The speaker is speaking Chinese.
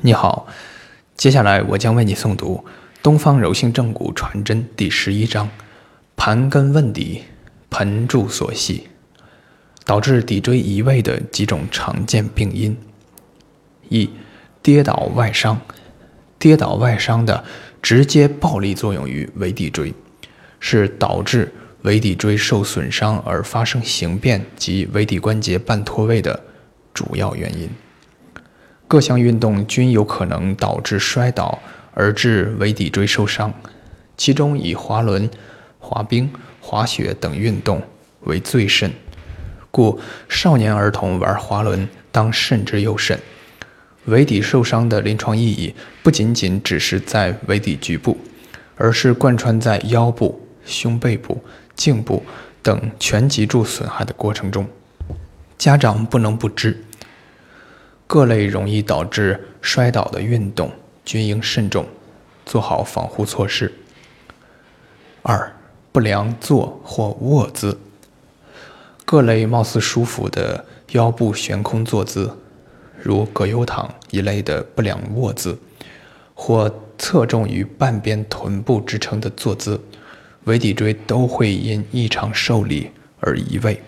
你好，接下来我将为你诵读《东方柔性正骨传真》第十一章：盘根问底，盆柱所系，导致骶椎移位的几种常见病因。一、跌倒外伤。跌倒外伤的直接暴力作用于尾骶椎，是导致尾骶椎受损伤而发生形变及尾骶关节半脱位的主要原因。各项运动均有可能导致摔倒而致尾骶椎受伤，其中以滑轮、滑冰、滑雪等运动为最甚，故少年儿童玩滑轮当慎之又慎。尾骶受伤的临床意义不仅仅只是在尾骶局部，而是贯穿在腰部、胸背部、颈部等全脊柱损害的过程中，家长不能不知。各类容易导致摔倒的运动均应慎重，做好防护措施。二、不良坐或卧姿。各类貌似舒服的腰部悬空坐姿，如葛优躺一类的不良卧姿，或侧重于半边臀部支撑的坐姿，尾骶椎都会因异常受力而移位。